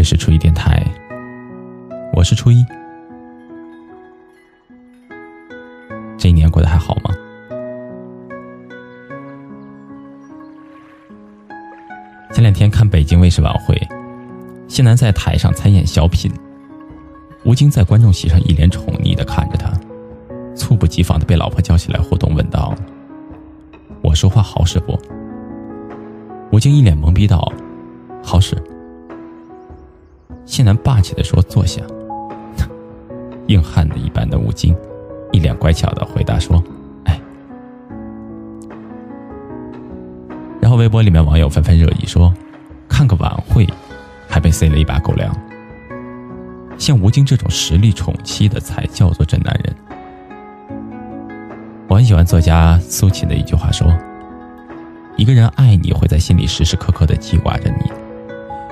里是初一电台，我是初一。这一年过得还好吗？前两天看北京卫视晚会，谢楠在台上参演小品，吴京在观众席上一脸宠溺的看着他，猝不及防的被老婆叫起来互动，问道：“我说话好使不？”吴京一脸懵逼道：“好使。”谢楠霸气的说：“坐下。”硬汉子一般的吴京，一脸乖巧的回答说：“哎。”然后微博里面网友纷纷热议说：“看个晚会，还被塞了一把狗粮。”像吴京这种实力宠妻的才叫做真男人。我很喜欢作家苏秦的一句话说。一个人爱你，会在心里时时刻刻的记挂着你；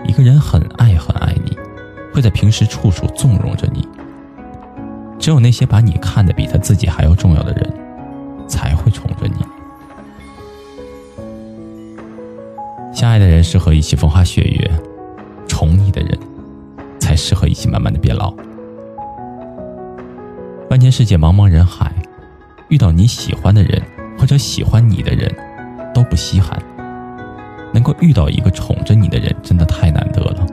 一个人很爱很爱你，会在平时处处纵容着你。只有那些把你看得比他自己还要重要的人，才会宠着你。相爱的人适合一起风花雪月，宠你的人，才适合一起慢慢的变老。万千世界茫茫人海，遇到你喜欢的人，或者喜欢你的人。都不稀罕，能够遇到一个宠着你的人，真的太难得了。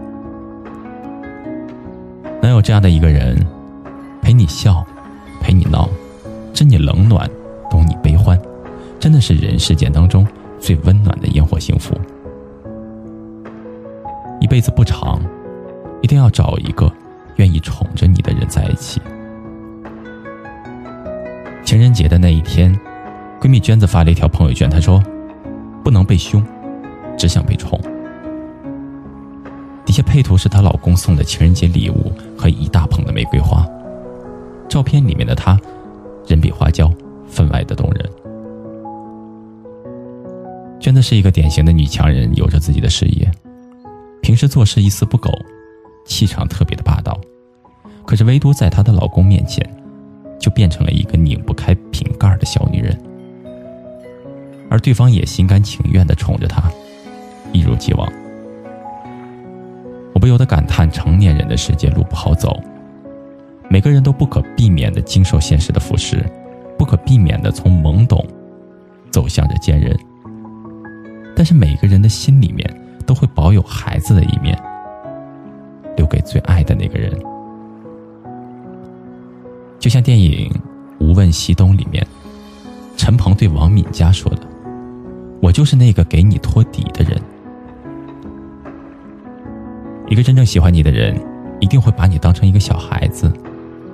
能有这样的一个人，陪你笑，陪你闹，知你冷暖，懂你悲欢，真的是人世间当中最温暖的烟火幸福。一辈子不长，一定要找一个愿意宠着你的人在一起。情人节的那一天，闺蜜娟子发了一条朋友圈，她说。不能被凶，只想被宠。底下配图是她老公送的情人节礼物和一大捧的玫瑰花，照片里面的她，人比花娇，分外的动人。娟子是一个典型的女强人，有着自己的事业，平时做事一丝不苟，气场特别的霸道，可是唯独在她的老公面前，就变成了一个拧不开瓶盖的小女人。而对方也心甘情愿的宠着她，一如既往。不由得感叹：成年人的世界路不好走，每个人都不可避免的经受现实的腐蚀，不可避免的从懵懂走向着坚韧。但是每个人的心里面都会保有孩子的一面，留给最爱的那个人。就像电影《无问西东》里面，陈鹏对王敏佳说的。我就是那个给你托底的人。一个真正喜欢你的人，一定会把你当成一个小孩子，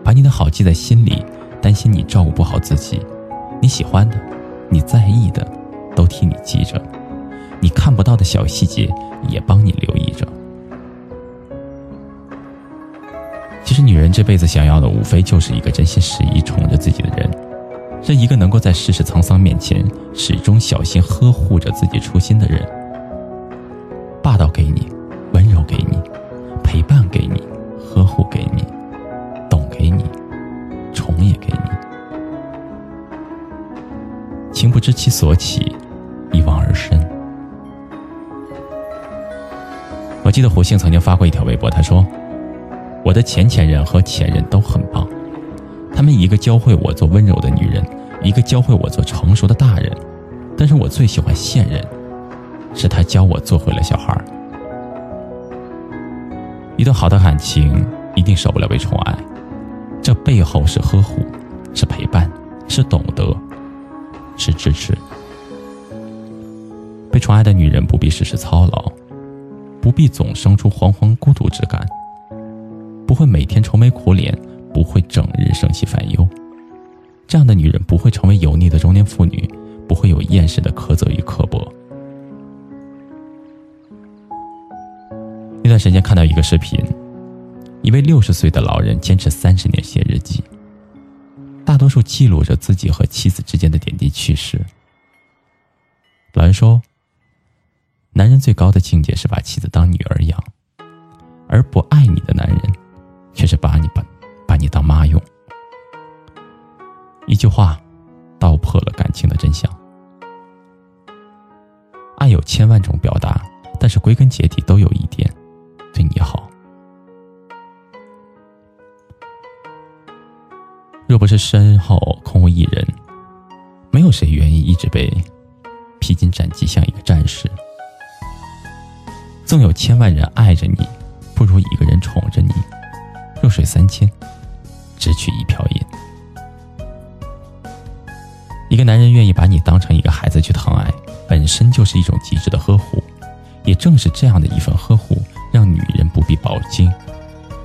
把你的好记在心里，担心你照顾不好自己。你喜欢的，你在意的，都替你记着；你看不到的小细节，也帮你留意着。其实，女人这辈子想要的，无非就是一个真心实意宠着自己的人。是一个能够在世事沧桑面前始终小心呵护着自己初心的人。霸道给你，给你，陪伴给你，呵护给你，懂给你，宠也给你。情不知其所起，一往而深。我记得胡杏曾经发过一条微博，他说：“我的前前任和前任都很棒。”他们一个教会我做温柔的女人，一个教会我做成熟的大人，但是我最喜欢现任，是他教我做回了小孩。一段好的感情一定少不了被宠爱，这背后是呵护，是陪伴，是懂得，是支持。被宠爱的女人不必事事操劳，不必总生出惶惶孤独之感，不会每天愁眉苦脸。不会整日生气烦忧，这样的女人不会成为油腻的中年妇女，不会有厌世的苛责与刻薄。时间看到一个视频，一位六十岁的老人坚持三十年写日记，大多数记录着自己和妻子之间的点滴趣事。老人说：“男人最高的境界是把妻子当女儿养，而不爱你的男人，却是把你把。”把你当妈用，一句话，道破了感情的真相。爱有千万种表达，但是归根结底若不是身后空无一人，没有谁愿意一直被披荆斩棘，像一个战士。纵有千万人爱着你，不如一个人宠着你。弱水三千，只取一瓢饮。一个男人愿意把你当成一个孩子去疼爱，本身就是一种极致的呵护。也正是这样的一份呵护，让女人不必饱经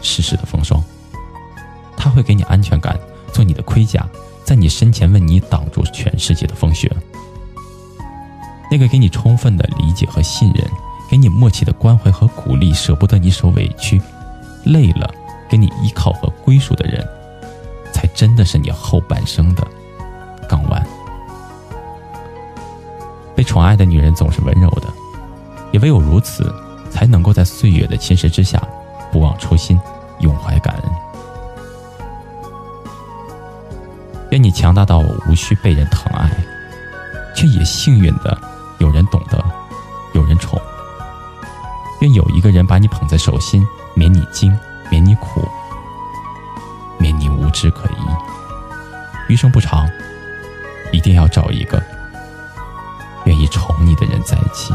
世事的风霜。他会给你安全感，做你的盔甲，在你身前为你挡住全世界的风雪。那个给你充分的理解和信任，给你默契的关怀和鼓励，舍不得你受委屈、累了，给你依靠和归属的人，才真的是你后半生的港湾。被宠爱的女人总是温柔的，也唯有如此，才能够在岁月的侵蚀之下，不忘初心，永怀感恩。愿你强大到无需被人疼爱，却也幸运的有人懂得，有人宠。愿有一个人把你捧在手心，免你惊，免你苦，免你无枝可依。余生不长，一定要找一个。愿意宠你的人在一起。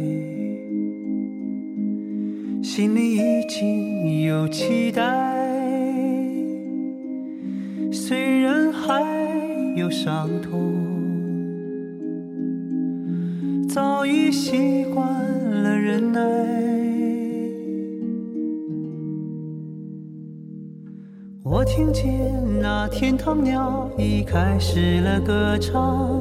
心里已经有期待，虽然还有伤痛，早已习惯了忍耐。我听见那天堂鸟已开始了歌唱，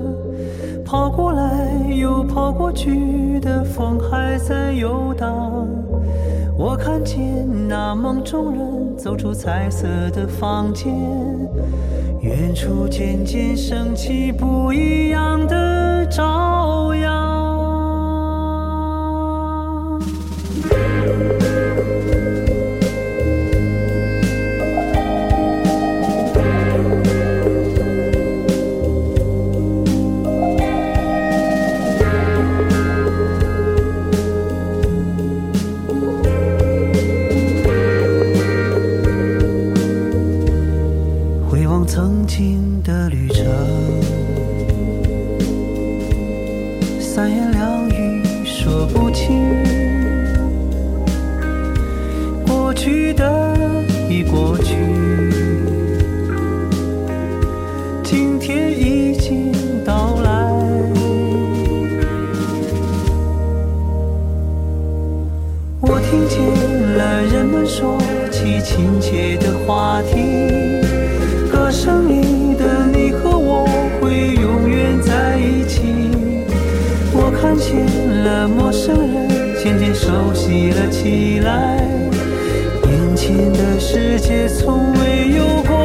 跑过来又跑过去的风还在游荡。我看见那梦中人走出彩色的房间，远处渐渐升起不一样的朝阳。的，三言两语说不清，过去的已过去，今天已经到来。我听见了人们说起亲切的话题。歌声里看见了陌生人渐渐熟悉了起来，眼前的世界从未有过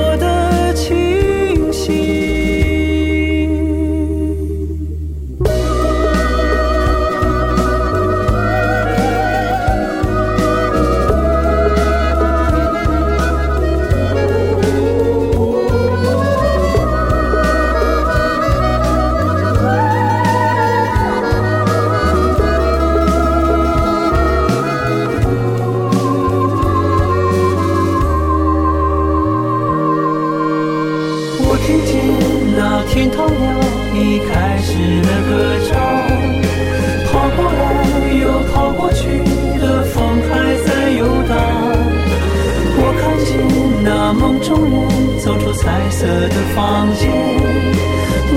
那梦中人走出彩色的房间，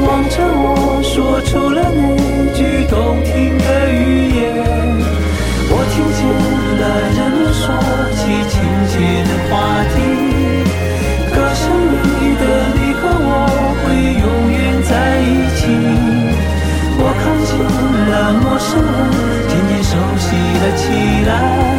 望着我说出了那句动听的语言，我听见了人们说起亲切的话题，歌声里的你和我会永远在一起，我看见了陌生人渐渐熟悉了起来。